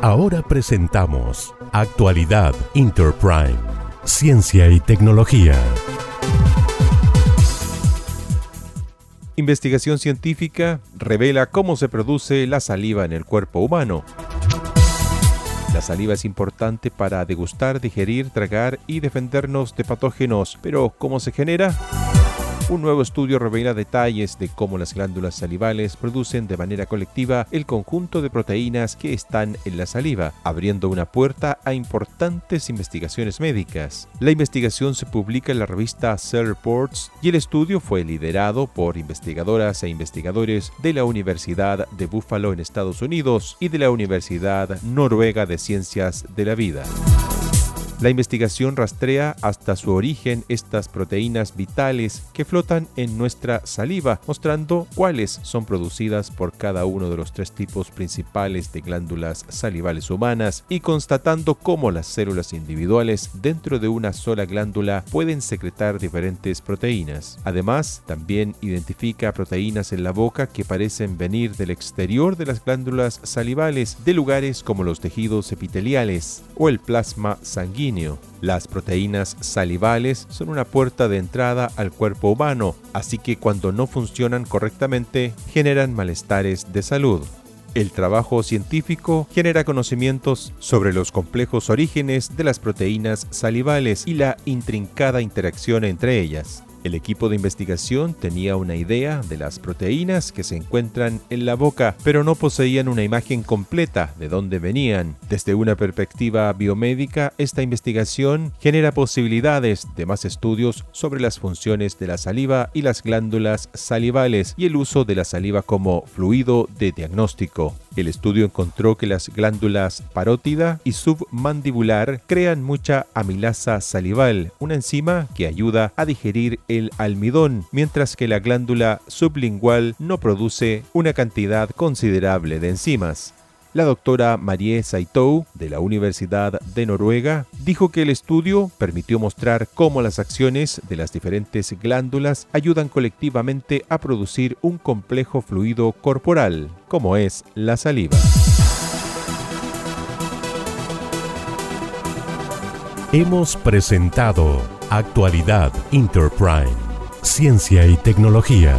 Ahora presentamos Actualidad Interprime, Ciencia y Tecnología. Investigación científica revela cómo se produce la saliva en el cuerpo humano. La saliva es importante para degustar, digerir, tragar y defendernos de patógenos, pero ¿cómo se genera? Un nuevo estudio revela detalles de cómo las glándulas salivales producen de manera colectiva el conjunto de proteínas que están en la saliva, abriendo una puerta a importantes investigaciones médicas. La investigación se publica en la revista Cell Reports y el estudio fue liderado por investigadoras e investigadores de la Universidad de Buffalo en Estados Unidos y de la Universidad Noruega de Ciencias de la Vida. La investigación rastrea hasta su origen estas proteínas vitales que flotan en nuestra saliva, mostrando cuáles son producidas por cada uno de los tres tipos principales de glándulas salivales humanas y constatando cómo las células individuales dentro de una sola glándula pueden secretar diferentes proteínas. Además, también identifica proteínas en la boca que parecen venir del exterior de las glándulas salivales de lugares como los tejidos epiteliales o el plasma sanguíneo las proteínas salivales son una puerta de entrada al cuerpo humano, así que cuando no funcionan correctamente generan malestares de salud. El trabajo científico genera conocimientos sobre los complejos orígenes de las proteínas salivales y la intrincada interacción entre ellas. El equipo de investigación tenía una idea de las proteínas que se encuentran en la boca, pero no poseían una imagen completa de dónde venían. Desde una perspectiva biomédica, esta investigación genera posibilidades de más estudios sobre las funciones de la saliva y las glándulas salivales y el uso de la saliva como fluido de diagnóstico. El estudio encontró que las glándulas parótida y submandibular crean mucha amilasa salival, una enzima que ayuda a digerir el almidón, mientras que la glándula sublingual no produce una cantidad considerable de enzimas. La doctora Marie Saitou, de la Universidad de Noruega, dijo que el estudio permitió mostrar cómo las acciones de las diferentes glándulas ayudan colectivamente a producir un complejo fluido corporal, como es la saliva. Hemos presentado Actualidad Interprime, Ciencia y Tecnología.